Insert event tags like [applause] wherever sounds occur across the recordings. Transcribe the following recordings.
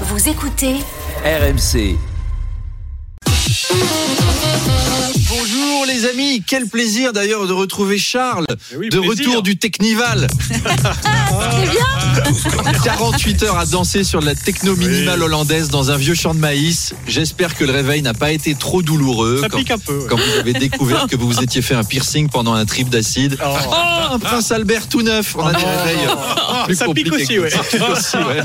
Vous écoutez RMC. Quel plaisir d'ailleurs de retrouver Charles, oui, de plaisir. retour du Technival. [laughs] 48 heures à danser sur de la techno minimale hollandaise dans un vieux champ de maïs. J'espère que le réveil n'a pas été trop douloureux Ça quand, pique un peu. ouais. quand vous avez découvert que vous vous étiez fait un piercing pendant un trip d'acide. Oh. Oh, un prince Albert tout neuf. On a des réveils euh, plus Ça pique aussi, ouais. ça. Pique aussi, ouais.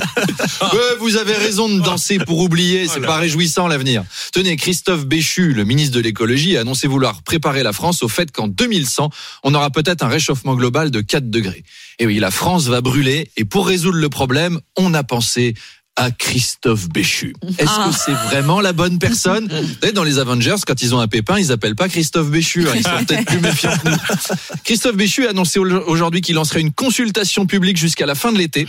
Ouais, vous avez raison de danser pour oublier, c'est pas réjouissant l'avenir. Tenez, Christophe Béchu, le ministre de l'écologie, a annoncé vouloir préparer la France au fait qu'en 2100, on aura peut-être un réchauffement global de 4 degrés. Et oui, la France va brûler et pour résoudre le problème, on a pensé à Christophe Béchu. Est-ce que c'est vraiment la bonne personne [laughs] Vous savez, Dans les Avengers, quand ils ont un pépin, ils appellent pas Christophe Béchu. hein. Ils sont peut-être plus méfiants que nous. [laughs] Christophe Béchu a annoncé au- aujourd'hui qu'il lancerait une consultation publique jusqu'à la fin de l'été,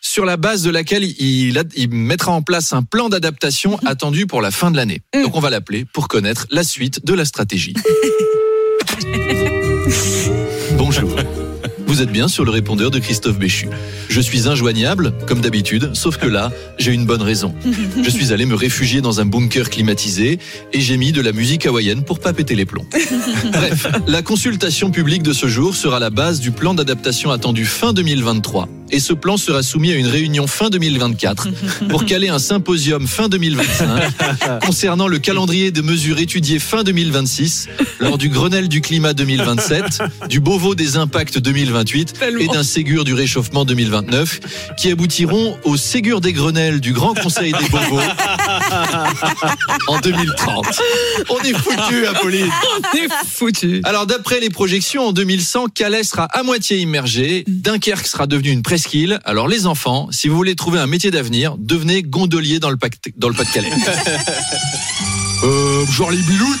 sur la base de laquelle il, mettra en place un plan d'adaptation attendu pour la fin de l'année. Donc on va l'appeler pour connaître la suite de la stratégie. [laughs] [laughs] Bonjour. Vous êtes bien sur le répondeur de Christophe Béchu. Je suis injoignable, comme d'habitude, sauf que là, j'ai une bonne raison. Je suis allé me réfugier dans un bunker climatisé et j'ai mis de la musique hawaïenne pour pas péter les plombs. Bref, la consultation publique de ce jour sera la base du plan d'adaptation attendu fin 2023. Et ce plan sera soumis à une réunion fin 2024 pour caler un symposium fin 2025 concernant le calendrier de mesures étudiées fin 2026 lors du Grenelle du climat 2027, du Beauvau des impacts 2028 et d'un Ségur du réchauffement 2029 qui aboutiront au Ségur des Grenelles du Grand Conseil des Beauvaux en 2030. On est foutu, Apolline. T'es foutu. Alors d'après les projections, en 2100, Calais sera à moitié immergé, Dunkerque sera devenu une Alors les enfants, si vous voulez trouver un métier d'avenir, devenez gondolier dans le, Pac- dans le Pas-de-Calais. [laughs] Euh, genre les biloutes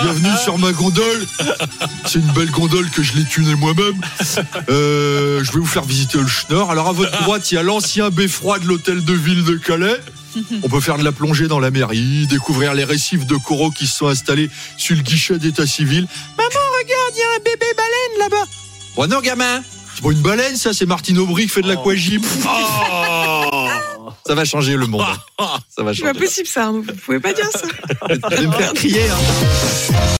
Bienvenue sur ma gondole C'est une belle gondole que je l'ai tunée moi-même. Euh, je vais vous faire visiter le Schnorr. Alors à votre droite, il y a l'ancien beffroi de l'hôtel de ville de Calais. On peut faire de la plongée dans la mairie, découvrir les récifs de coraux qui se sont installés sur le guichet d'état civil. Maman, regarde, il y a un bébé baleine là-bas. Bon non, gamin, C'est pas une baleine, ça, c'est Martine Aubry qui fait de l'aquagym. [laughs] ça va changer le monde. [laughs] Ça va C'est pas changer. possible ça, Arnaud. vous pouvez pas dire ça. [laughs] Je vais me faire crier. hein.